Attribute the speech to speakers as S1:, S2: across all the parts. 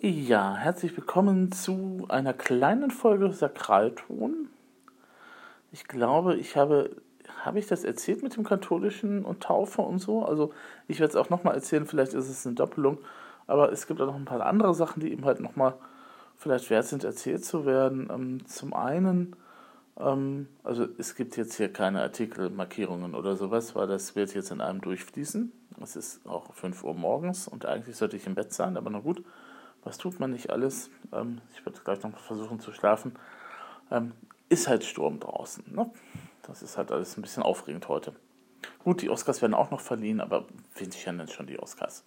S1: Ja, herzlich willkommen zu einer kleinen Folge Sakralton. Ich glaube, ich habe, habe ich das erzählt mit dem katholischen und Taufe und so? Also ich werde es auch nochmal erzählen, vielleicht ist es eine Doppelung, aber es gibt auch noch ein paar andere Sachen, die eben halt nochmal vielleicht wert sind, erzählt zu werden. Ähm, zum einen, ähm, also es gibt jetzt hier keine Artikelmarkierungen oder sowas, weil das wird jetzt in einem durchfließen. Es ist auch 5 Uhr morgens und eigentlich sollte ich im Bett sein, aber na gut was tut man nicht alles? Ähm, ich werde gleich noch versuchen zu schlafen. Ähm, ist halt Sturm draußen. Ne? Das ist halt alles ein bisschen aufregend heute. Gut, die Oscars werden auch noch verliehen, aber wen sich denn schon die Oscars?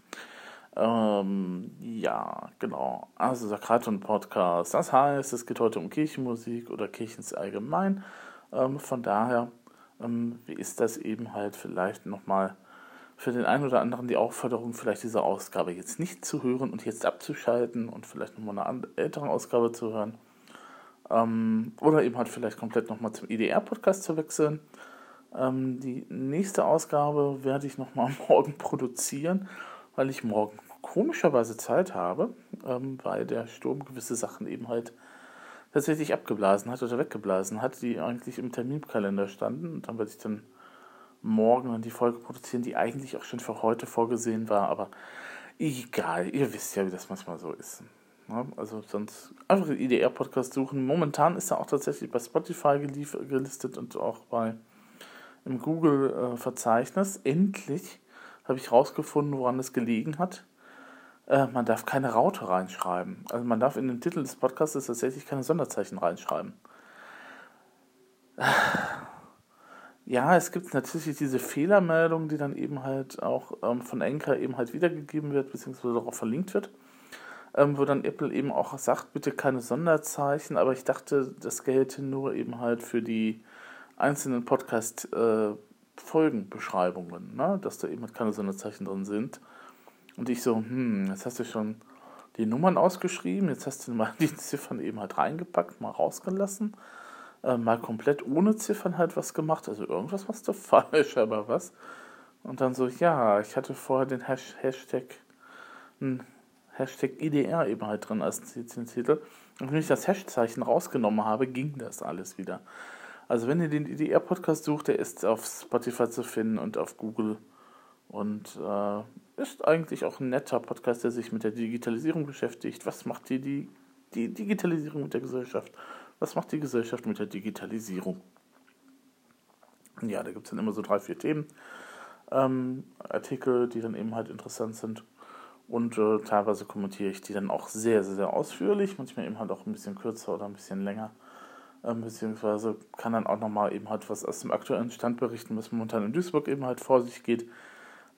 S1: Ähm, ja, genau. Also Sakraton Podcast. Das heißt, es geht heute um Kirchenmusik oder Kirchens allgemein. Ähm, von daher, ähm, wie ist das eben halt vielleicht nochmal für den einen oder anderen die Aufforderung, vielleicht diese Ausgabe jetzt nicht zu hören und jetzt abzuschalten und vielleicht nochmal eine ältere Ausgabe zu hören. Ähm, oder eben halt vielleicht komplett nochmal zum IDR-Podcast zu wechseln. Ähm, die nächste Ausgabe werde ich nochmal morgen produzieren, weil ich morgen komischerweise Zeit habe, ähm, weil der Sturm gewisse Sachen eben halt tatsächlich abgeblasen hat oder weggeblasen hat, die eigentlich im Terminkalender standen. Und dann werde ich dann morgen dann die Folge produzieren, die eigentlich auch schon für heute vorgesehen war, aber egal, ihr wisst ja, wie das manchmal so ist. Ja, also sonst einfach den IDR-Podcast suchen. Momentan ist er auch tatsächlich bei Spotify gelistet und auch bei im Google-Verzeichnis. Endlich habe ich rausgefunden, woran es gelegen hat. Äh, man darf keine Raute reinschreiben. Also man darf in den Titel des Podcasts tatsächlich keine Sonderzeichen reinschreiben. Ja, es gibt natürlich diese Fehlermeldung, die dann eben halt auch ähm, von Anchor eben halt wiedergegeben wird, beziehungsweise darauf verlinkt wird, ähm, wo dann Apple eben auch sagt, bitte keine Sonderzeichen, aber ich dachte, das gelte nur eben halt für die einzelnen Podcast-Folgenbeschreibungen, äh, ne? dass da eben halt keine Sonderzeichen drin sind. Und ich so, hm, jetzt hast du schon die Nummern ausgeschrieben, jetzt hast du mal die Ziffern eben halt reingepackt, mal rausgelassen äh, mal komplett ohne Ziffern halt was gemacht. Also irgendwas machst du falsch, aber was? Und dann so, ja, ich hatte vorher den Hash Hashtag, Hashtag IDR eben halt drin als Titel. Und wenn ich das Hashzeichen rausgenommen habe, ging das alles wieder. Also wenn ihr den IDR-Podcast sucht, der ist auf Spotify zu finden und auf Google. Und äh, ist eigentlich auch ein netter Podcast, der sich mit der Digitalisierung beschäftigt. Was macht die, die, die Digitalisierung mit der Gesellschaft? Was macht die Gesellschaft mit der Digitalisierung? Ja, da gibt es dann immer so drei, vier Themen. Ähm, Artikel, die dann eben halt interessant sind. Und äh, teilweise kommentiere ich die dann auch sehr, sehr, sehr ausführlich, manchmal eben halt auch ein bisschen kürzer oder ein bisschen länger. Ähm, beziehungsweise kann dann auch nochmal eben halt was aus dem aktuellen Stand berichten, was momentan in Duisburg eben halt vor sich geht,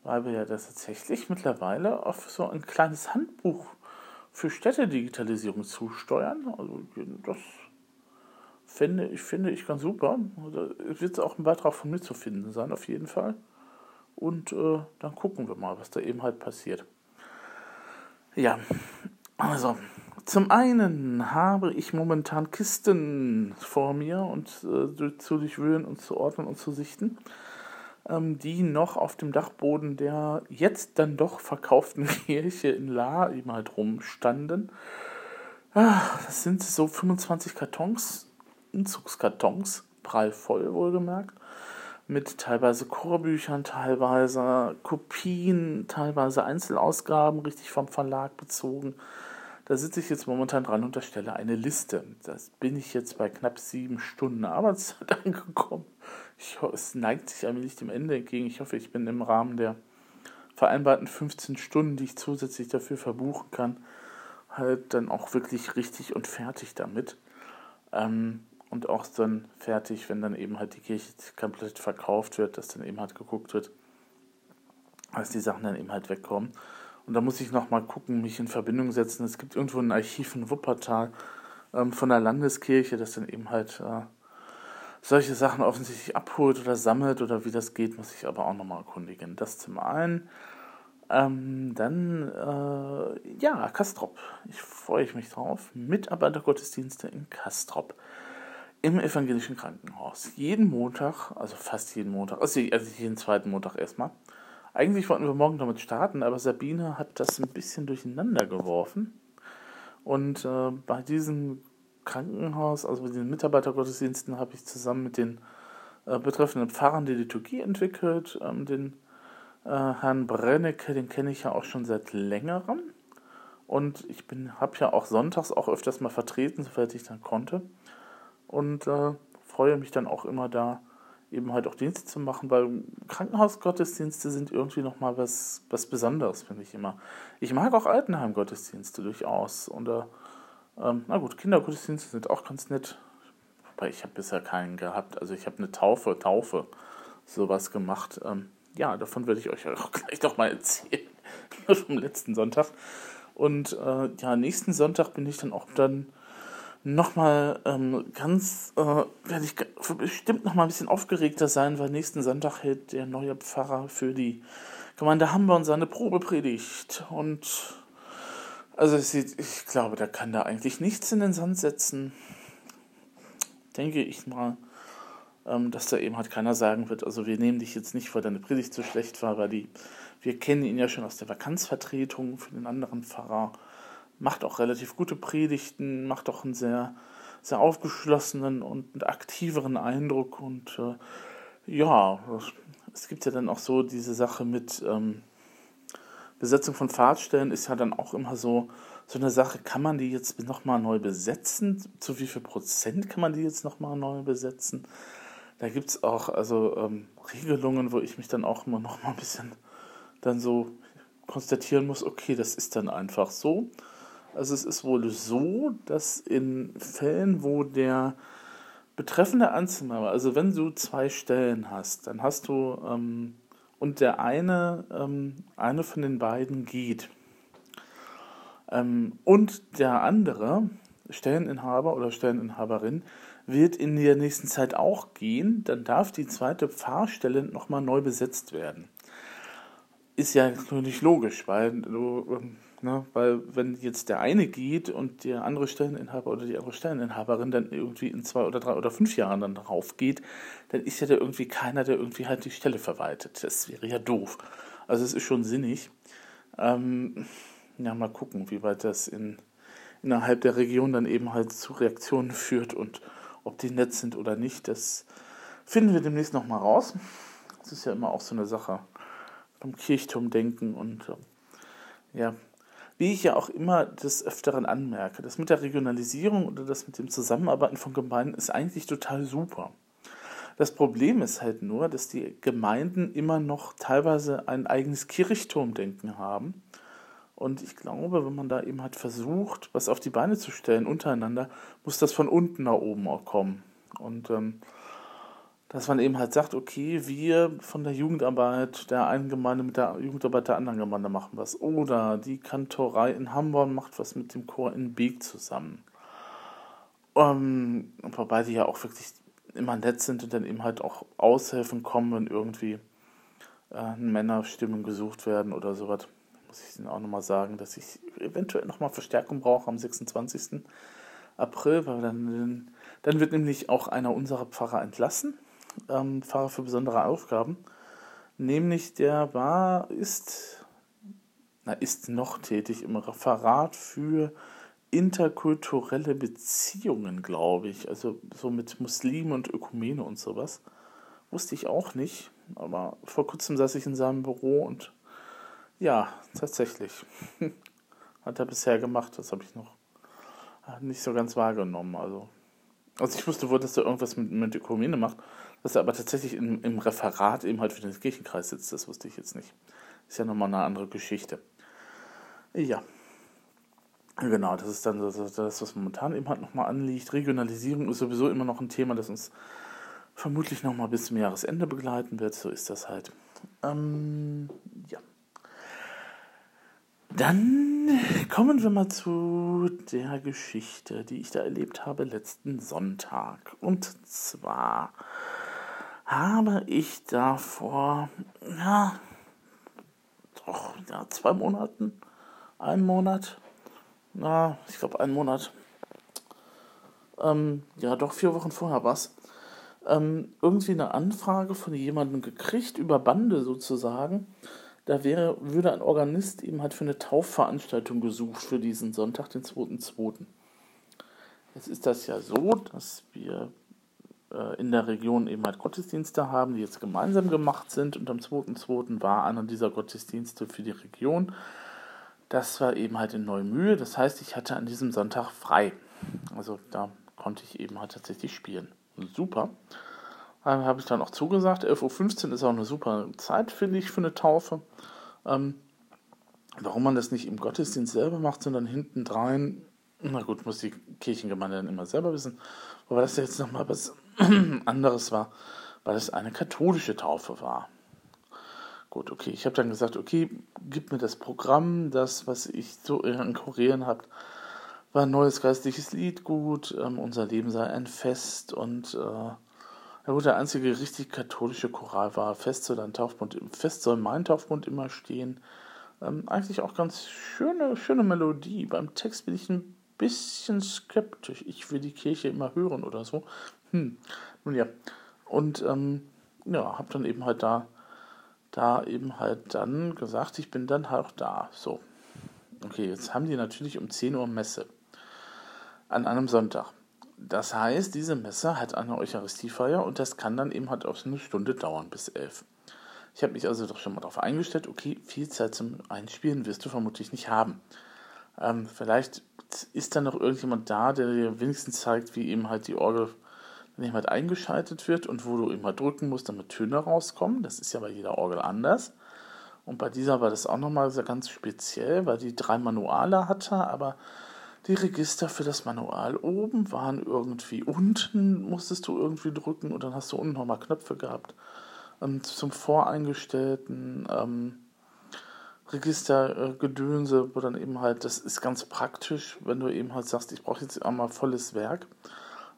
S1: weil wir ja das tatsächlich mittlerweile auf so ein kleines Handbuch für Städtedigitalisierung zusteuern. Also das finde ich, finde ich ganz super. Da wird auch ein Beitrag von mir zu finden sein, auf jeden Fall. Und äh, dann gucken wir mal, was da eben halt passiert. Ja, also zum einen habe ich momentan Kisten vor mir und äh, zu durchwühlen und zu ordnen und zu sichten, ähm, die noch auf dem Dachboden der jetzt dann doch verkauften Kirche in La eben halt rumstanden. Ah, das sind so 25 Kartons Umzugskartons, prallvoll wohlgemerkt, mit teilweise Chorbüchern, teilweise Kopien, teilweise Einzelausgaben, richtig vom Verlag bezogen. Da sitze ich jetzt momentan dran und erstelle eine Liste. Das bin ich jetzt bei knapp sieben Stunden Arbeitszeit angekommen. Ich, es neigt sich allmählich dem Ende entgegen. Ich hoffe, ich bin im Rahmen der vereinbarten 15 Stunden, die ich zusätzlich dafür verbuchen kann, halt dann auch wirklich richtig und fertig damit. Ähm, und auch dann fertig, wenn dann eben halt die Kirche komplett verkauft wird, dass dann eben halt geguckt wird, dass die Sachen dann eben halt wegkommen. Und da muss ich nochmal gucken, mich in Verbindung setzen. Es gibt irgendwo ein Archiv in Wuppertal ähm, von der Landeskirche, das dann eben halt äh, solche Sachen offensichtlich abholt oder sammelt oder wie das geht, muss ich aber auch nochmal erkundigen. Das zum einen. Ähm, dann, äh, ja, Kastrop. Ich freue mich drauf. Mitarbeitergottesdienste in Kastrop im evangelischen Krankenhaus. Jeden Montag, also fast jeden Montag, also, also jeden zweiten Montag erstmal. Eigentlich wollten wir morgen damit starten, aber Sabine hat das ein bisschen durcheinander geworfen. Und äh, bei diesem Krankenhaus, also bei den Mitarbeitergottesdiensten, habe ich zusammen mit den äh, betreffenden Pfarrern die Liturgie entwickelt. Ähm, den äh, Herrn Brennecke, den kenne ich ja auch schon seit längerem. Und ich habe ja auch sonntags auch öfters mal vertreten, soweit ich dann konnte. Und äh, freue mich dann auch immer da, eben halt auch Dienste zu machen, weil Krankenhausgottesdienste sind irgendwie nochmal was, was Besonderes, finde ich immer. Ich mag auch Altenheimgottesdienste durchaus. Und äh, ähm, na gut, Kindergottesdienste sind auch ganz nett. Wobei ich habe bisher keinen gehabt. Also ich habe eine Taufe, Taufe, sowas gemacht. Ähm, ja, davon werde ich euch auch gleich noch mal erzählen. vom letzten Sonntag. Und äh, ja, nächsten Sonntag bin ich dann auch dann nochmal ähm, ganz, äh, werde ich bestimmt nochmal ein bisschen aufgeregter sein, weil nächsten Sonntag hält der neue Pfarrer für die Gemeinde Hamburg seine Probepredigt. Und also ich, ich glaube, der kann da eigentlich nichts in den Sand setzen. Denke ich mal, ähm, dass da eben halt keiner sagen wird, also wir nehmen dich jetzt nicht, weil deine Predigt so schlecht war, weil die, wir kennen ihn ja schon aus der Vakanzvertretung für den anderen Pfarrer macht auch relativ gute Predigten, macht auch einen sehr, sehr aufgeschlossenen und aktiveren Eindruck. Und äh, ja, es gibt ja dann auch so diese Sache mit ähm, Besetzung von Fahrtstellen, ist ja dann auch immer so, so eine Sache, kann man die jetzt nochmal neu besetzen? Zu wie viel Prozent kann man die jetzt nochmal neu besetzen? Da gibt es auch also ähm, Regelungen, wo ich mich dann auch immer noch mal ein bisschen dann so konstatieren muss, okay, das ist dann einfach so. Also es ist wohl so, dass in Fällen, wo der betreffende Anzeiger, also wenn du zwei Stellen hast, dann hast du ähm, und der eine, ähm, eine von den beiden geht ähm, und der andere Stelleninhaber oder Stelleninhaberin wird in der nächsten Zeit auch gehen, dann darf die zweite Pfarrstelle nochmal neu besetzt werden. Ist ja natürlich logisch, weil du ähm, Ne? Weil wenn jetzt der eine geht und der andere Stelleninhaber oder die andere Stelleninhaberin dann irgendwie in zwei oder drei oder fünf Jahren dann darauf geht, dann ist ja da irgendwie keiner, der irgendwie halt die Stelle verwaltet. Das wäre ja doof. Also es ist schon sinnig. Ähm, ja, mal gucken, wie weit das in, innerhalb der Region dann eben halt zu Reaktionen führt und ob die nett sind oder nicht, das finden wir demnächst nochmal raus. Das ist ja immer auch so eine Sache vom Kirchturmdenken und äh, ja, wie ich ja auch immer des Öfteren anmerke, das mit der Regionalisierung oder das mit dem Zusammenarbeiten von Gemeinden ist eigentlich total super. Das Problem ist halt nur, dass die Gemeinden immer noch teilweise ein eigenes Kirchturmdenken haben. Und ich glaube, wenn man da eben halt versucht, was auf die Beine zu stellen untereinander, muss das von unten nach oben auch kommen. Und ähm, dass man eben halt sagt, okay, wir von der Jugendarbeit der einen Gemeinde mit der Jugendarbeit der anderen Gemeinde machen was. Oder die Kantorei in Hamburg macht was mit dem Chor in Beek zusammen. Ähm, wobei die ja auch wirklich immer nett sind und dann eben halt auch aushelfen kommen, wenn irgendwie äh, Männerstimmen gesucht werden oder sowas. Muss ich Ihnen auch nochmal sagen, dass ich eventuell nochmal Verstärkung brauche am 26. April, weil dann, dann wird nämlich auch einer unserer Pfarrer entlassen ähm, Fahrer für besondere Aufgaben. Nämlich der war, ist, na, ist noch tätig im Referat für interkulturelle Beziehungen, glaube ich. Also so mit Muslimen und Ökumene und sowas. Wusste ich auch nicht. Aber vor kurzem saß ich in seinem Büro und ja, tatsächlich. Hat er bisher gemacht, das habe ich noch nicht so ganz wahrgenommen. Also, also ich wusste wohl, dass er irgendwas mit, mit Ökumene macht, dass er aber tatsächlich im, im Referat eben halt für den Kirchenkreis sitzt, das wusste ich jetzt nicht. Ist ja nochmal eine andere Geschichte. Ja. Genau, das ist dann das, was momentan eben halt nochmal anliegt. Regionalisierung ist sowieso immer noch ein Thema, das uns vermutlich nochmal bis zum Jahresende begleiten wird. So ist das halt. Ähm, ja. Dann kommen wir mal zu der Geschichte, die ich da erlebt habe letzten Sonntag. Und zwar habe ich da vor, ja, doch, ja, zwei Monaten, einen Monat, na, ich glaube einen Monat, ähm, ja, doch vier Wochen vorher war es, ähm, irgendwie eine Anfrage von jemandem gekriegt, über Bande sozusagen, da wäre, würde ein Organist eben halt für eine Taufveranstaltung gesucht für diesen Sonntag, den 2.2. Jetzt ist das ja so, dass wir in der Region eben halt Gottesdienste haben, die jetzt gemeinsam gemacht sind und am 2.2. war einer dieser Gottesdienste für die Region. Das war eben halt in Neumühe, das heißt, ich hatte an diesem Sonntag frei. Also da konnte ich eben halt tatsächlich spielen. Super. Da habe ich dann auch zugesagt. 11.15 Uhr ist auch eine super Zeit, finde ich, für eine Taufe. Ähm, warum man das nicht im Gottesdienst selber macht, sondern hinten drein, na gut, muss die Kirchengemeinde dann immer selber wissen. Wobei das jetzt nochmal was anderes war, weil es eine katholische Taufe war. Gut, okay, ich habe dann gesagt, okay, gib mir das Programm, das, was ich so in Korean habe, war ein neues geistliches Lied gut, ähm, unser Leben sei ein Fest und äh, ja gut, der einzige richtig katholische Choral war Fest soll dein Taufbund, Fest soll mein Taufbund immer stehen. Ähm, eigentlich auch ganz schöne, schöne Melodie. Beim Text bin ich ein bisschen skeptisch. Ich will die Kirche immer hören oder so. Hm, nun ja. Und ähm, ja, habe dann eben halt da, da eben halt dann gesagt, ich bin dann halt auch da. So. Okay, jetzt haben die natürlich um 10 Uhr Messe. An einem Sonntag. Das heißt, diese Messe hat eine Eucharistiefeier und das kann dann eben halt auch eine Stunde dauern bis elf. Ich habe mich also doch schon mal darauf eingestellt, okay, viel Zeit zum Einspielen wirst du vermutlich nicht haben. Ähm, vielleicht ist da noch irgendjemand da, der dir wenigstens zeigt, wie eben halt die Orgel eben halt eingeschaltet wird und wo du halt drücken musst, damit Töne rauskommen. Das ist ja bei jeder Orgel anders. Und bei dieser war das auch nochmal ganz speziell, weil die drei Manuale hatte, aber die Register für das Manual oben waren irgendwie unten, musstest du irgendwie drücken und dann hast du unten nochmal Knöpfe gehabt. Ähm, zum voreingestellten ähm, Registergedönse, äh, wo dann eben halt, das ist ganz praktisch, wenn du eben halt sagst, ich brauche jetzt einmal volles Werk.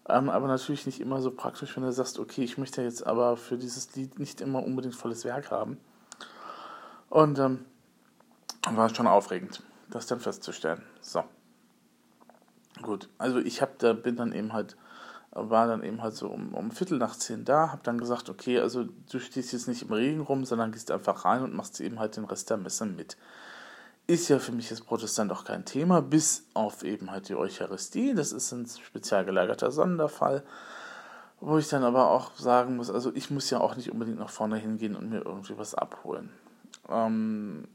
S1: Ähm, aber natürlich nicht immer so praktisch, wenn du sagst, okay, ich möchte jetzt aber für dieses Lied nicht immer unbedingt volles Werk haben. Und ähm, war schon aufregend, das dann festzustellen. So. Gut, also ich habe da bin dann eben halt war dann eben halt so um, um Viertel nach zehn da, habe dann gesagt, okay, also du stehst jetzt nicht im Regen rum, sondern gehst einfach rein und machst eben halt den Rest der Messe mit. Ist ja für mich als Protestant auch kein Thema, bis auf eben halt die Eucharistie. Das ist ein spezial gelagerter Sonderfall, wo ich dann aber auch sagen muss, also ich muss ja auch nicht unbedingt nach vorne hingehen und mir irgendwie was abholen. Ähm,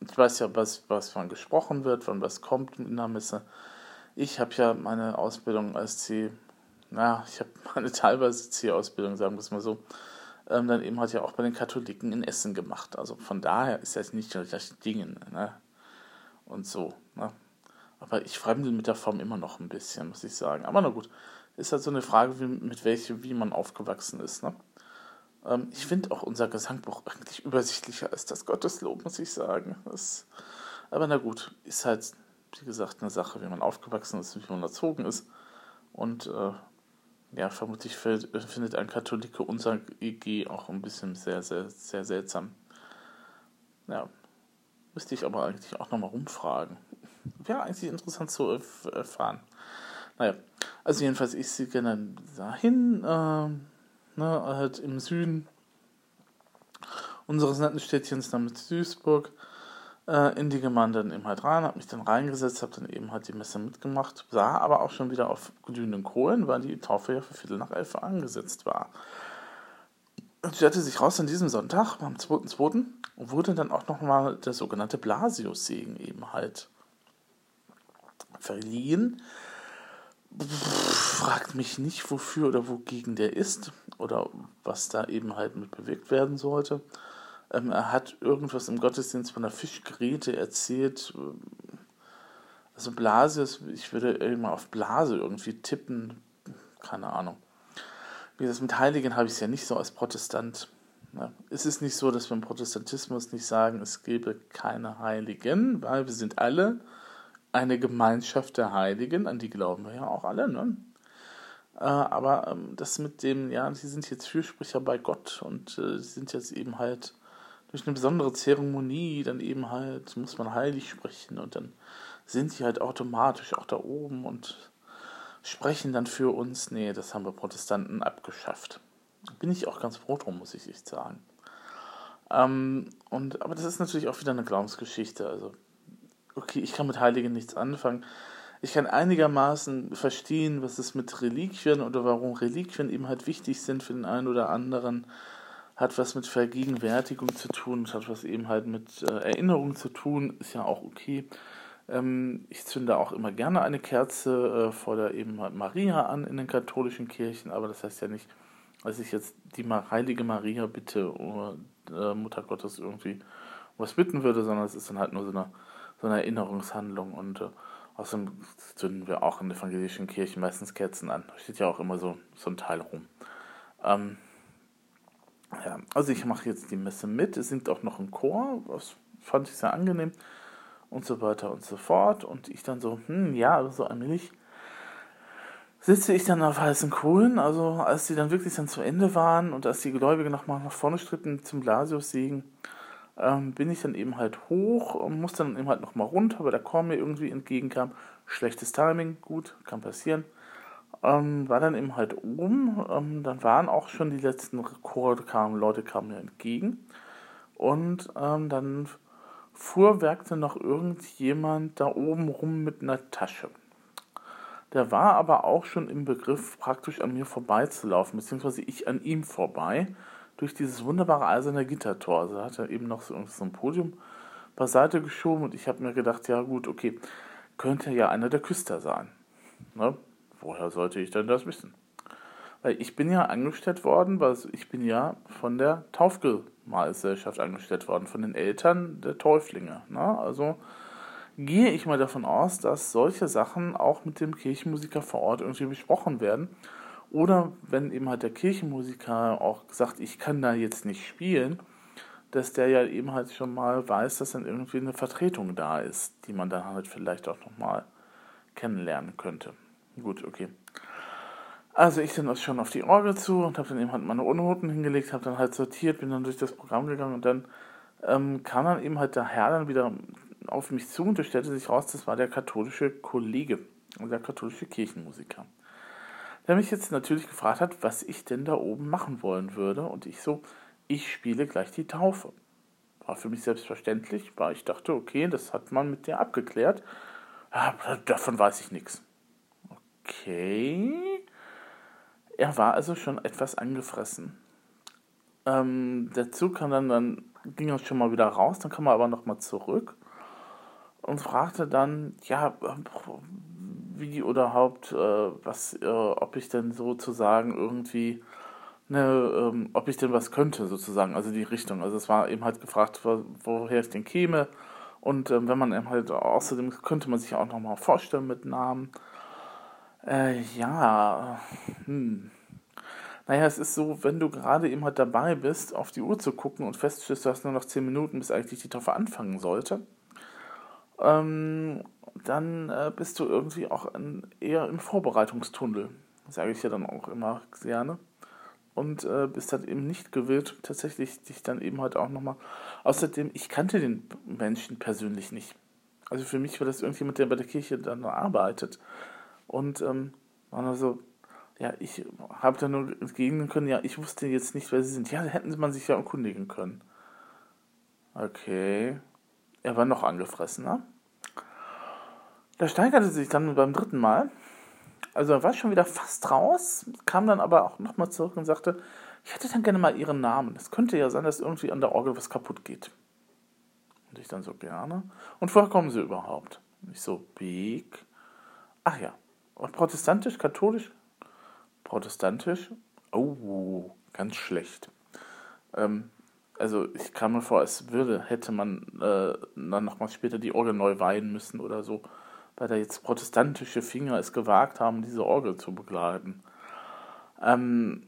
S1: ich weiß ja, was, was von gesprochen wird, von was kommt in der Messe. Ich habe ja meine Ausbildung als C, na, ich habe meine teilweise C-Ausbildung, sagen wir es mal so, ähm, dann eben halt ja auch bei den Katholiken in Essen gemacht. Also von daher ist das nicht das Ding, ne? Und so, ne? Aber ich fremdel mit der Form immer noch ein bisschen, muss ich sagen. Aber na gut, ist halt so eine Frage, wie, mit welche, wie man aufgewachsen ist, ne? Ähm, ich finde auch unser Gesangbuch eigentlich übersichtlicher als das Gotteslob, muss ich sagen. Das, aber na gut, ist halt wie gesagt, eine Sache, wie man aufgewachsen ist, wie man erzogen ist. Und äh, ja, vermutlich findet ein Katholik unser EG auch ein bisschen sehr, sehr, sehr seltsam. Ja, müsste ich aber eigentlich auch nochmal rumfragen. Wäre eigentlich interessant zu erfahren. Naja, also jedenfalls, ich sehe gerne dahin, äh, ne, halt im Süden unseres netten Städtchens, namens Duisburg äh, in die Gemeinde dann eben halt rein, habe mich dann reingesetzt, habe dann eben halt die Messe mitgemacht, sah aber auch schon wieder auf glühenden Kohlen, weil die Taufe ja für Viertel nach elf angesetzt war. Und stellte sich raus an diesem Sonntag, am 2.2., wurde dann auch nochmal der sogenannte Blasius-Segen eben halt verliehen. Fragt mich nicht, wofür oder wogegen der ist oder was da eben halt mit bewegt werden sollte. Ähm, er hat irgendwas im Gottesdienst von der Fischgräte erzählt. Also Blase, ich würde immer auf Blase irgendwie tippen. Keine Ahnung. Wie gesagt, mit Heiligen habe ich es ja nicht so als Protestant. Ja, es ist nicht so, dass wir im Protestantismus nicht sagen, es gäbe keine Heiligen, weil wir sind alle eine Gemeinschaft der Heiligen, an die glauben wir ja auch alle. Ne? Äh, aber ähm, das mit dem, ja, sie sind jetzt Fürsprecher bei Gott und äh, sind jetzt eben halt durch eine besondere Zeremonie dann eben halt, muss man heilig sprechen und dann sind sie halt automatisch auch da oben und sprechen dann für uns. Nee, das haben wir Protestanten abgeschafft. Bin ich auch ganz froh drum, muss ich echt sagen. Ähm, und, aber das ist natürlich auch wieder eine Glaubensgeschichte. Also, okay, ich kann mit Heiligen nichts anfangen. Ich kann einigermaßen verstehen, was es mit Reliquien oder warum Reliquien eben halt wichtig sind für den einen oder anderen. Hat was mit Vergegenwärtigung zu tun, hat was eben halt mit äh, Erinnerung zu tun, ist ja auch okay. Ähm, ich zünde auch immer gerne eine Kerze äh, vor der eben halt Maria an in den katholischen Kirchen, aber das heißt ja nicht, dass ich jetzt die heilige Maria bitte oder äh, Mutter Gottes irgendwie was bitten würde, sondern es ist dann halt nur so eine, so eine Erinnerungshandlung und äh, Außerdem zünden wir auch in evangelischen Kirchen meistens Kerzen an. Da steht ja auch immer so, so ein Teil rum. Ähm, ja, also ich mache jetzt die Messe mit. Es singt auch noch ein Chor, das fand ich sehr angenehm und so weiter und so fort. Und ich dann so, hm, ja, so allmählich sitze ich dann auf heißen Kohlen. Also als die dann wirklich dann zu Ende waren und als die Gläubige nochmal nach vorne stritten zum Blasius-Segen, ähm, bin ich dann eben halt hoch und musste dann eben halt nochmal runter, weil der Chor mir irgendwie entgegenkam. Schlechtes Timing, gut, kann passieren. Ähm, war dann eben halt oben, ähm, dann waren auch schon die letzten Chor, kamen, Leute kamen mir entgegen. Und ähm, dann fuhrwerkte noch irgendjemand da oben rum mit einer Tasche. Der war aber auch schon im Begriff, praktisch an mir vorbeizulaufen, beziehungsweise ich an ihm vorbei durch dieses wunderbare eiserne Gittertor. Also hat er eben noch so, so ein Podium beiseite geschoben und ich habe mir gedacht, ja gut, okay, könnte ja einer der Küster sein. Ne? Woher sollte ich denn das wissen? Weil ich bin ja angestellt worden, weil ich bin ja von der Taufgemeinschaft angestellt worden, von den Eltern der Täuflinge. Ne? Also gehe ich mal davon aus, dass solche Sachen auch mit dem Kirchenmusiker vor Ort irgendwie besprochen werden oder wenn eben halt der Kirchenmusiker auch sagt, ich kann da jetzt nicht spielen, dass der ja eben halt schon mal weiß, dass dann irgendwie eine Vertretung da ist, die man dann halt vielleicht auch nochmal kennenlernen könnte. Gut, okay. Also ich dann schon auf die Orgel zu und habe dann eben halt meine Unnoten hingelegt, habe dann halt sortiert, bin dann durch das Programm gegangen und dann ähm, kam dann eben halt der Herr dann wieder auf mich zu und es stellte sich raus, das war der katholische Kollege, der katholische Kirchenmusiker der mich jetzt natürlich gefragt hat, was ich denn da oben machen wollen würde. Und ich so, ich spiele gleich die Taufe. War für mich selbstverständlich, weil ich dachte, okay, das hat man mit dir abgeklärt. Aber davon weiß ich nichts. Okay. Er war also schon etwas angefressen. Ähm, der Zug kam dann, dann ging er schon mal wieder raus, dann kam er aber nochmal zurück und fragte dann, ja, wie oder Haupt, äh, was, äh, ob ich denn sozusagen irgendwie, ne, ähm, ob ich denn was könnte sozusagen, also die Richtung. Also es war eben halt gefragt, wo, woher ich denn käme. Und ähm, wenn man eben halt außerdem könnte man sich auch nochmal vorstellen mit Namen. Äh, ja, hm. Naja, es ist so, wenn du gerade eben halt dabei bist, auf die Uhr zu gucken und feststellst, du hast nur noch 10 Minuten, bis eigentlich die Taufe anfangen sollte, ähm, dann äh, bist du irgendwie auch in, eher im Vorbereitungstunnel, sage ich ja dann auch immer gerne. Und äh, bist dann eben nicht gewillt, tatsächlich dich dann eben halt auch nochmal. Außerdem, ich kannte den Menschen persönlich nicht. Also für mich war das irgendjemand, der bei der Kirche dann arbeitet. Und ähm, also, ja, ich habe da nur entgegnen können, ja, ich wusste jetzt nicht, wer sie sind. Ja, da hätten man sich ja erkundigen können. Okay. Er war noch angefressener. Der steigerte sich dann beim dritten Mal. Also er war schon wieder fast raus, kam dann aber auch nochmal zurück und sagte, ich hätte dann gerne mal Ihren Namen. Es könnte ja sein, dass irgendwie an der Orgel was kaputt geht. Und ich dann so, gerne. Und woher kommen Sie überhaupt? Ich so, Beek. Ach ja. Protestantisch, katholisch? Protestantisch? Oh, ganz schlecht. Ähm, also ich kam mir vor, als würde, hätte man äh, dann nochmal später die Orgel neu weihen müssen oder so, weil da jetzt protestantische Finger es gewagt haben, diese Orgel zu begleiten. Ähm,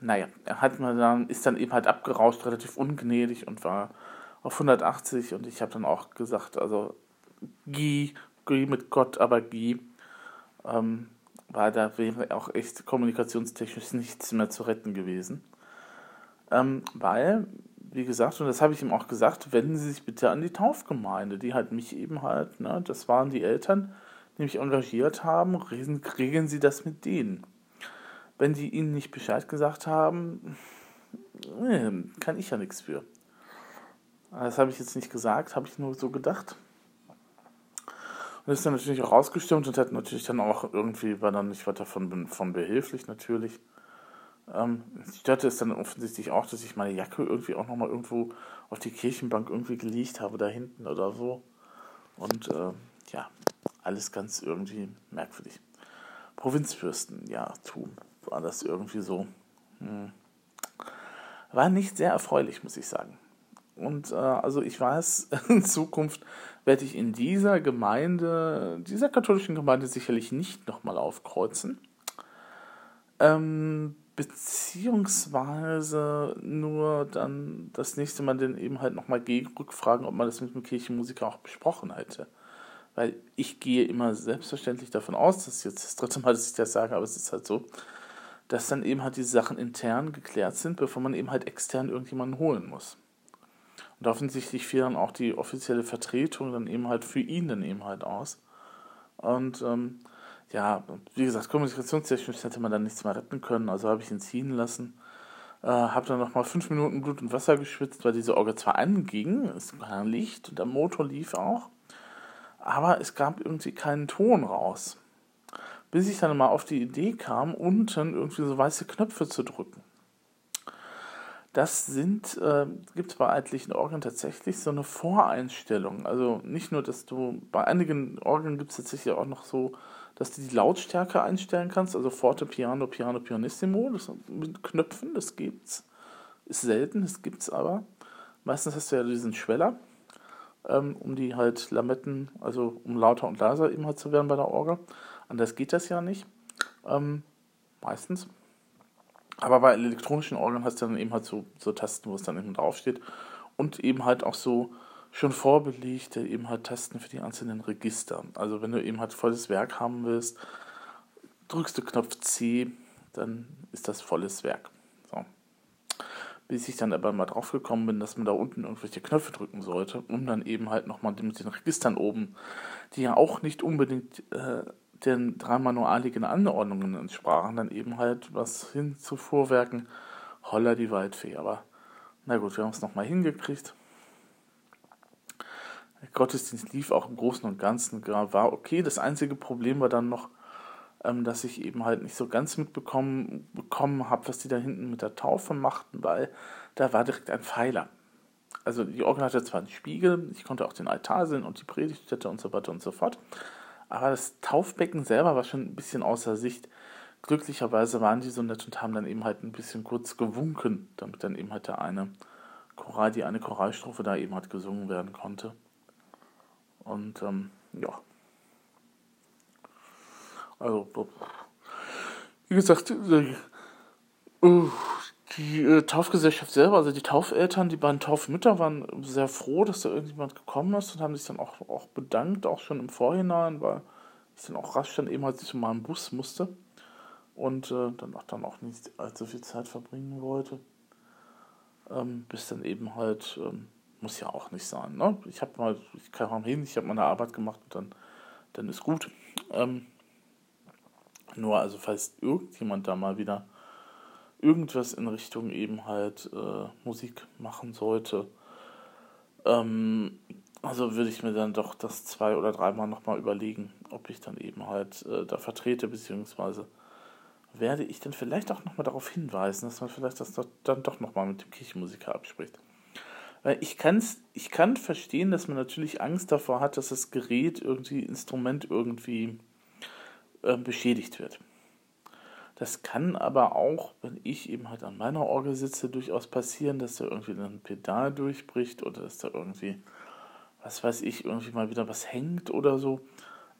S1: naja, er hat mir dann, ist dann eben halt abgerauscht, relativ ungnädig und war auf 180 und ich habe dann auch gesagt, also Guy, Guy mit Gott, aber Guy, ähm, weil da wäre auch echt kommunikationstechnisch nichts mehr zu retten gewesen. Ähm, weil, wie gesagt, und das habe ich ihm auch gesagt, wenden Sie sich bitte an die Taufgemeinde, die halt mich eben halt, ne, das waren die Eltern, die mich engagiert haben, regeln, regeln Sie das mit denen. Wenn die Ihnen nicht Bescheid gesagt haben, kann ich ja nichts für. Das habe ich jetzt nicht gesagt, habe ich nur so gedacht. Und ist dann natürlich auch rausgestimmt und hat natürlich dann auch irgendwie, war dann nicht weiter von, von behilflich natürlich. Ähm, störte es dann offensichtlich auch, dass ich meine Jacke irgendwie auch nochmal irgendwo auf die Kirchenbank irgendwie gelegt habe, da hinten oder so. Und äh, ja, alles ganz irgendwie merkwürdig. Provinzfürsten, ja, tun, war das irgendwie so. Hm. War nicht sehr erfreulich, muss ich sagen. Und äh, also ich weiß, in Zukunft werde ich in dieser Gemeinde, dieser katholischen Gemeinde sicherlich nicht nochmal aufkreuzen. Ähm, beziehungsweise nur dann das nächste Mal dann eben halt nochmal rückfragen, ob man das mit dem Kirchenmusiker auch besprochen hätte. Weil ich gehe immer selbstverständlich davon aus, das ist jetzt das dritte Mal, dass ich das sage, aber es ist halt so, dass dann eben halt diese Sachen intern geklärt sind, bevor man eben halt extern irgendjemanden holen muss. Und offensichtlich fiel dann auch die offizielle Vertretung dann eben halt für ihn dann eben halt aus. Und ähm, ja, wie gesagt, kommunikationstechnisch hätte man dann nichts mehr retten können, also habe ich ihn ziehen lassen. Äh, habe dann nochmal fünf Minuten Blut und Wasser geschwitzt, weil diese Orgel zwar anging, es war ein Licht und der Motor lief auch, aber es gab irgendwie keinen Ton raus. Bis ich dann mal auf die Idee kam, unten irgendwie so weiße Knöpfe zu drücken. Das sind, äh, gibt es bei altlichen Orgeln tatsächlich so eine Voreinstellung. Also nicht nur, dass du, bei einigen Orgeln gibt es tatsächlich auch noch so, dass du die Lautstärke einstellen kannst, also Forte, Piano, Piano, Pianissimo, das mit Knöpfen, das gibt's. Ist selten, das gibt's aber. Meistens hast du ja diesen Schweller, ähm, um die halt Lametten, also um lauter und leiser eben halt zu werden bei der Orgel. Anders geht das ja nicht. Ähm, meistens. Aber bei elektronischen Orgeln hast du dann eben halt so, so Tasten, wo es dann eben draufsteht. Und eben halt auch so schon vorbelegte eben halt Tasten für die einzelnen Register. Also wenn du eben halt volles Werk haben willst, drückst du Knopf C, dann ist das volles Werk. So. Bis ich dann aber mal drauf gekommen bin, dass man da unten irgendwelche Knöpfe drücken sollte, um dann eben halt nochmal mit den Registern oben, die ja auch nicht unbedingt äh, den drei manualigen Anordnungen entsprachen, dann eben halt was hin zu Fuhrwerken. Holla die Waldfee. Aber na gut, wir haben es nochmal hingekriegt. Der Gottesdienst lief auch im Großen und Ganzen, war okay. Das einzige Problem war dann noch, ähm, dass ich eben halt nicht so ganz mitbekommen bekommen habe, was die da hinten mit der Taufe machten, weil da war direkt ein Pfeiler. Also die Orgel hatte zwar einen Spiegel, ich konnte auch den Altar sehen und die Predigtstätte und so weiter und so fort. Aber das Taufbecken selber war schon ein bisschen außer Sicht. Glücklicherweise waren die so nett und haben dann eben halt ein bisschen kurz gewunken, damit dann eben halt der eine Choral, die eine Choralstrophe da eben halt gesungen werden konnte. Und ähm, ja. Also, wie gesagt, uh, die äh, Taufgesellschaft selber, also die Taufeltern, die beiden Taufmütter waren sehr froh, dass da irgendjemand gekommen ist und haben sich dann auch, auch bedankt, auch schon im Vorhinein, weil ich dann auch rasch dann eben halt zu meinem Bus musste und äh, dann, auch, dann auch nicht allzu viel Zeit verbringen wollte. Ähm, bis dann eben halt, ähm, muss ja auch nicht sein. Ne? Ich habe mal, ich kam hin, ich habe meine Arbeit gemacht und dann, dann ist gut. Ähm, nur also falls irgendjemand da mal wieder irgendwas in Richtung eben halt äh, Musik machen sollte, ähm, also würde ich mir dann doch das zwei oder dreimal nochmal überlegen, ob ich dann eben halt äh, da vertrete, beziehungsweise werde ich dann vielleicht auch nochmal darauf hinweisen, dass man vielleicht das dann doch nochmal mit dem Kirchenmusiker abspricht. Weil ich, kann's, ich kann verstehen, dass man natürlich Angst davor hat, dass das Gerät irgendwie, Instrument irgendwie äh, beschädigt wird. Das kann aber auch, wenn ich eben halt an meiner Orgel sitze, durchaus passieren, dass da irgendwie ein Pedal durchbricht oder dass da irgendwie, was weiß ich, irgendwie mal wieder was hängt oder so.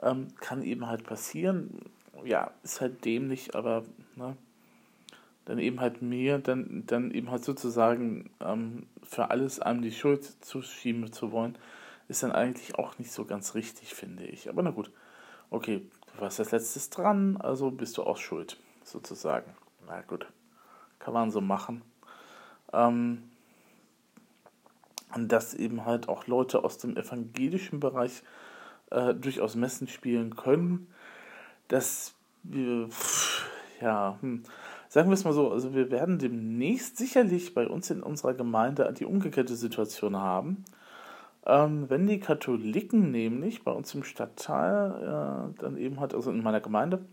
S1: Ähm, kann eben halt passieren. Ja, ist halt dämlich, aber ne, dann eben halt mir, dann, dann eben halt sozusagen ähm, für alles einem die Schuld zuschieben zu wollen, ist dann eigentlich auch nicht so ganz richtig, finde ich. Aber na gut, okay, du warst als letztes dran, also bist du auch schuld sozusagen. Na gut, kann man so machen. Ähm, und dass eben halt auch Leute aus dem evangelischen Bereich äh, durchaus Messen spielen können, das, äh, ja, hm, sagen wir es mal so, also wir werden demnächst sicherlich bei uns in unserer Gemeinde die umgekehrte Situation haben. Ähm, wenn die Katholiken nämlich bei uns im Stadtteil äh, dann eben halt, also in meiner Gemeinde,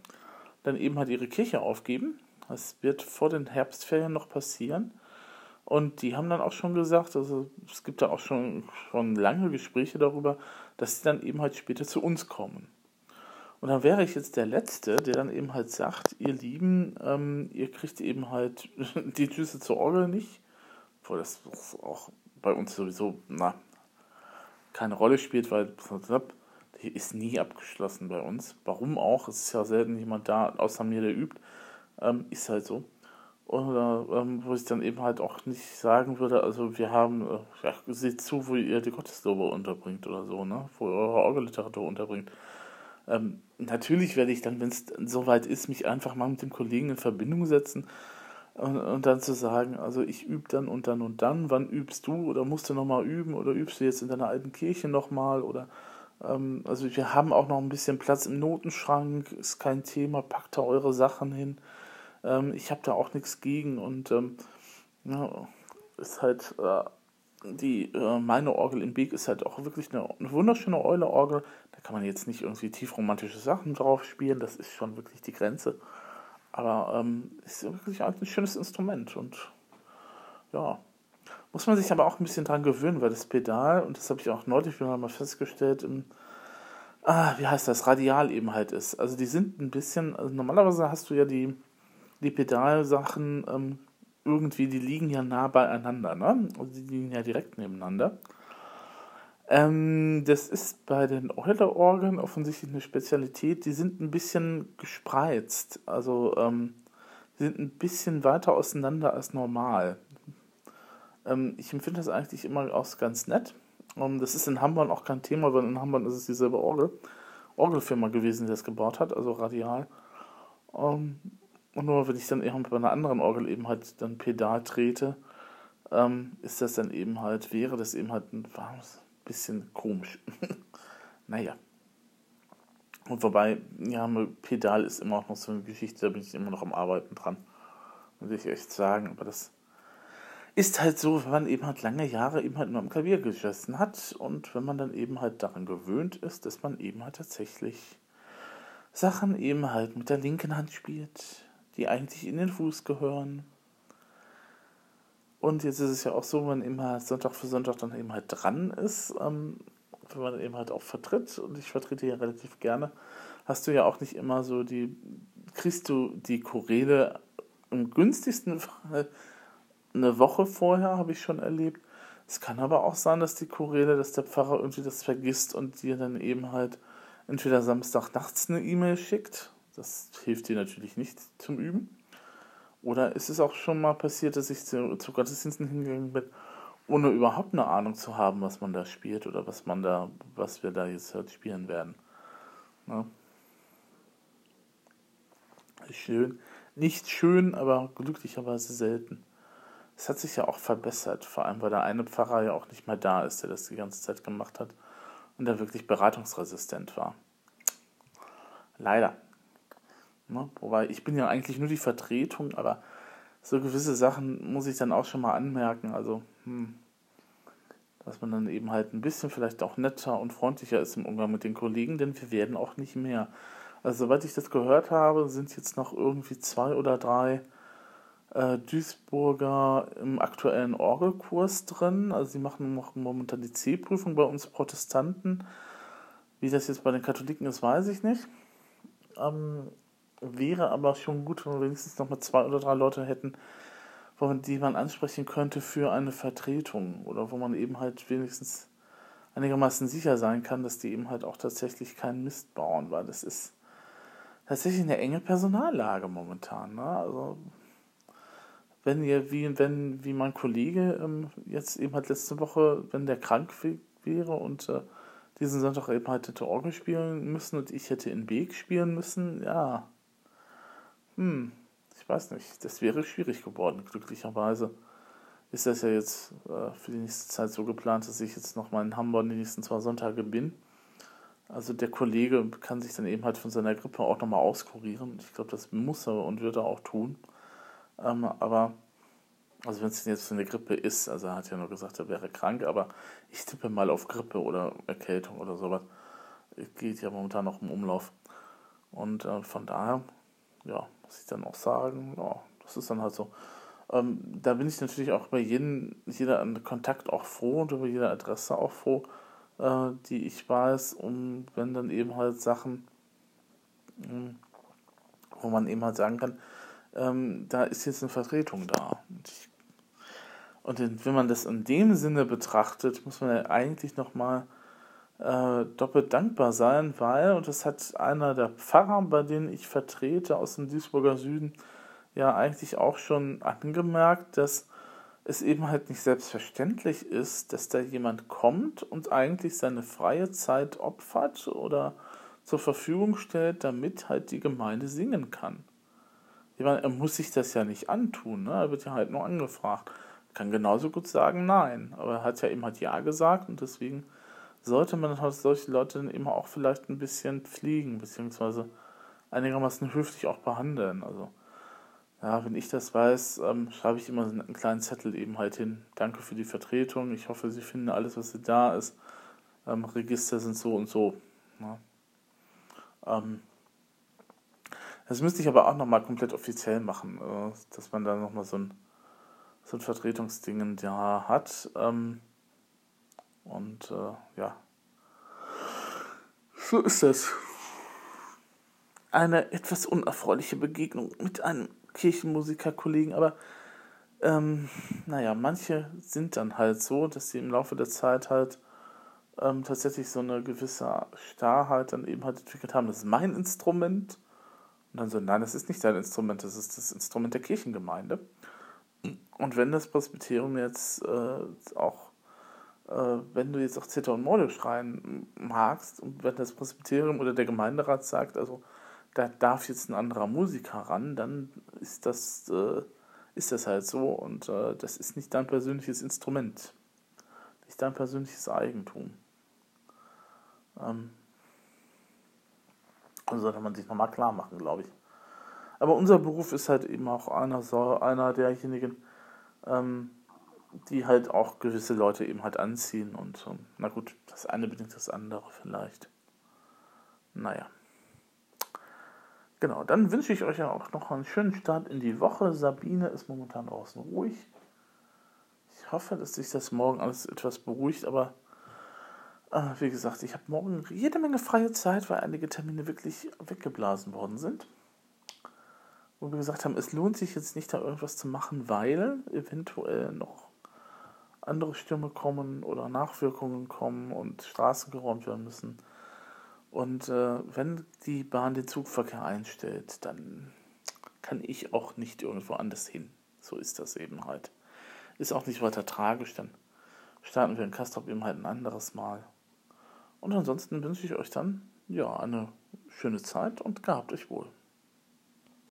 S1: dann eben halt ihre Kirche aufgeben. Das wird vor den Herbstferien noch passieren. Und die haben dann auch schon gesagt, also es gibt da auch schon, schon lange Gespräche darüber, dass sie dann eben halt später zu uns kommen. Und dann wäre ich jetzt der Letzte, der dann eben halt sagt, ihr Lieben, ähm, ihr kriegt eben halt die Düse zur Orgel nicht, obwohl das auch bei uns sowieso, na, keine Rolle spielt, weil die ist nie abgeschlossen bei uns. Warum auch? Es ist ja selten jemand da, außer mir, der übt. Ähm, ist halt so. Oder ähm, wo ich dann eben halt auch nicht sagen würde, also wir haben, äh, ja, seht zu, wo ihr die Gotteslobe unterbringt oder so, ne? Wo ihr eure Orgelliteratur unterbringt. Ähm, natürlich werde ich dann, wenn es soweit ist, mich einfach mal mit dem Kollegen in Verbindung setzen und, und, dann zu sagen, also ich übe dann und dann und dann, wann übst du oder musst du nochmal üben oder übst du jetzt in deiner alten Kirche nochmal oder also wir haben auch noch ein bisschen Platz im Notenschrank, ist kein Thema, packt da eure Sachen hin. Ähm, ich habe da auch nichts gegen und ähm, ja, ist halt äh, die äh, meine Orgel im Beek ist halt auch wirklich eine, eine wunderschöne Eule-Orgel. Da kann man jetzt nicht irgendwie tiefromantische Sachen drauf spielen, das ist schon wirklich die Grenze. Aber ähm, ist wirklich ein schönes Instrument und ja. Muss man sich aber auch ein bisschen dran gewöhnen, weil das Pedal, und das habe ich auch neulich wieder mal festgestellt, im, ah, wie heißt das, Radial eben halt ist. Also die sind ein bisschen, also normalerweise hast du ja die, die Pedalsachen ähm, irgendwie, die liegen ja nah beieinander, ne? Also die liegen ja direkt nebeneinander. Ähm, das ist bei den Euler-Orgeln offensichtlich eine Spezialität. Die sind ein bisschen gespreizt. Also ähm, die sind ein bisschen weiter auseinander als normal. Ähm, ich empfinde das eigentlich immer auch ganz nett. Ähm, das ist in Hamburg auch kein Thema, weil in Hamburg ist es dieselbe Orgel. Orgelfirma gewesen, die das gebaut hat, also Radial. Ähm, und nur wenn ich dann eben bei einer anderen Orgel eben halt dann Pedal trete, ähm, ist das dann eben halt, wäre das eben halt ein bisschen komisch. naja. Und wobei, ja, Pedal ist immer auch noch so eine Geschichte, da bin ich immer noch am Arbeiten dran. Muss ich echt sagen. Aber das ist halt so, wenn man eben halt lange Jahre eben halt nur am Klavier gesessen hat und wenn man dann eben halt daran gewöhnt ist, dass man eben halt tatsächlich Sachen eben halt mit der linken Hand spielt die eigentlich in den Fuß gehören. Und jetzt ist es ja auch so, wenn man immer Sonntag für Sonntag dann eben halt dran ist, ähm, wenn man eben halt auch vertritt, und ich vertrete ja relativ gerne, hast du ja auch nicht immer so die, kriegst du die Choräle im günstigsten Fall eine Woche vorher, habe ich schon erlebt. Es kann aber auch sein, dass die Choräle, dass der Pfarrer irgendwie das vergisst und dir dann eben halt entweder Samstag nachts eine E-Mail schickt das hilft dir natürlich nicht zum Üben. Oder ist es auch schon mal passiert, dass ich zu, zu Gottesdiensten hingegangen bin, ohne überhaupt eine Ahnung zu haben, was man da spielt oder was man da, was wir da jetzt halt spielen werden. Ja. Schön. Nicht schön, aber glücklicherweise selten. Es hat sich ja auch verbessert, vor allem weil der eine Pfarrer ja auch nicht mehr da ist, der das die ganze Zeit gemacht hat und der wirklich beratungsresistent war. Leider. Ne? Wobei ich bin ja eigentlich nur die Vertretung, aber so gewisse Sachen muss ich dann auch schon mal anmerken. Also, hm, dass man dann eben halt ein bisschen vielleicht auch netter und freundlicher ist im Umgang mit den Kollegen, denn wir werden auch nicht mehr. Also, soweit ich das gehört habe, sind jetzt noch irgendwie zwei oder drei äh, Duisburger im aktuellen Orgelkurs drin. Also, sie machen noch momentan die C-Prüfung bei uns Protestanten. Wie das jetzt bei den Katholiken ist, weiß ich nicht. Ähm, wäre aber schon gut, wenn wir wenigstens noch mal zwei oder drei Leute hätten, man, die man ansprechen könnte für eine Vertretung oder wo man eben halt wenigstens einigermaßen sicher sein kann, dass die eben halt auch tatsächlich keinen Mist bauen, weil das ist tatsächlich eine enge Personallage momentan. Ne? Also wenn ihr, wie, wenn, wie mein Kollege ähm, jetzt eben halt letzte Woche, wenn der krank wäre und äh, diesen Sonntag eben halt hätte Orgel spielen müssen und ich hätte in Beek spielen müssen, ja, hm, ich weiß nicht. Das wäre schwierig geworden. Glücklicherweise ist das ja jetzt äh, für die nächste Zeit so geplant, dass ich jetzt nochmal in Hamburg die nächsten zwei Sonntage bin. Also der Kollege kann sich dann eben halt von seiner Grippe auch nochmal auskurieren. Ich glaube, das muss er und wird er auch tun. Ähm, aber, also wenn es jetzt eine Grippe ist, also er hat ja nur gesagt, er wäre krank, aber ich tippe mal auf Grippe oder Erkältung oder sowas. Geht ja momentan noch im Umlauf. Und äh, von daher, ja, muss ich dann auch sagen, ja, das ist dann halt so. Ähm, da bin ich natürlich auch bei jedem, jeder Kontakt auch froh und über jede Adresse auch froh, äh, die ich weiß, um wenn dann eben halt Sachen, mh, hm, wo man eben halt sagen kann, ähm, da ist jetzt eine Vertretung da. Und, ich, und wenn man das in dem Sinne betrachtet, muss man ja eigentlich nochmal äh, doppelt dankbar sein, weil, und das hat einer der Pfarrer, bei denen ich vertrete aus dem Duisburger Süden, ja eigentlich auch schon angemerkt, dass es eben halt nicht selbstverständlich ist, dass da jemand kommt und eigentlich seine freie Zeit opfert oder zur Verfügung stellt, damit halt die Gemeinde singen kann. Ich meine, er muss sich das ja nicht antun, ne? er wird ja halt nur angefragt. Er kann genauso gut sagen Nein, aber er hat ja eben halt Ja gesagt und deswegen sollte man halt solche Leute dann eben auch vielleicht ein bisschen pflegen, beziehungsweise einigermaßen höflich auch behandeln. Also ja, wenn ich das weiß, ähm, schreibe ich immer einen kleinen Zettel eben halt hin. Danke für die Vertretung. Ich hoffe, Sie finden alles, was da ist. Ähm, Register sind so und so. Ja. Ähm, das müsste ich aber auch nochmal komplett offiziell machen, äh, dass man da nochmal so ein, so ein Vertretungsding da hat. Ähm, und äh, ja, so ist das. Eine etwas unerfreuliche Begegnung mit einem Kirchenmusikerkollegen, aber ähm, naja, manche sind dann halt so, dass sie im Laufe der Zeit halt ähm, tatsächlich so eine gewisse Starrheit dann eben halt entwickelt haben. Das ist mein Instrument. Und dann so, nein, das ist nicht dein Instrument, das ist das Instrument der Kirchengemeinde. Und wenn das Presbyterium jetzt äh, auch, äh, wenn du jetzt auch Zitter und Morde schreien magst, und wenn das Presbyterium oder der Gemeinderat sagt, also da darf jetzt ein anderer Musiker ran, dann ist das, äh, ist das halt so und äh, das ist nicht dein persönliches Instrument, nicht dein persönliches Eigentum. Ähm, sollte man sich nochmal klar machen, glaube ich. Aber unser Beruf ist halt eben auch einer, einer derjenigen, ähm, die halt auch gewisse Leute eben halt anziehen und ähm, na gut, das eine bedingt das andere vielleicht. Naja. Genau, dann wünsche ich euch ja auch noch einen schönen Start in die Woche. Sabine ist momentan draußen ruhig. Ich hoffe, dass sich das morgen alles etwas beruhigt, aber äh, wie gesagt, ich habe morgen jede Menge freie Zeit, weil einige Termine wirklich weggeblasen worden sind. Wo wir gesagt haben, es lohnt sich jetzt nicht da irgendwas zu machen, weil eventuell noch andere Stürme kommen oder Nachwirkungen kommen und Straßen geräumt werden müssen. Und äh, wenn die Bahn den Zugverkehr einstellt, dann kann ich auch nicht irgendwo anders hin. So ist das eben halt. Ist auch nicht weiter tragisch, dann starten wir in Kastrop eben halt ein anderes Mal. Und ansonsten wünsche ich euch dann ja eine schöne Zeit und gehabt euch wohl.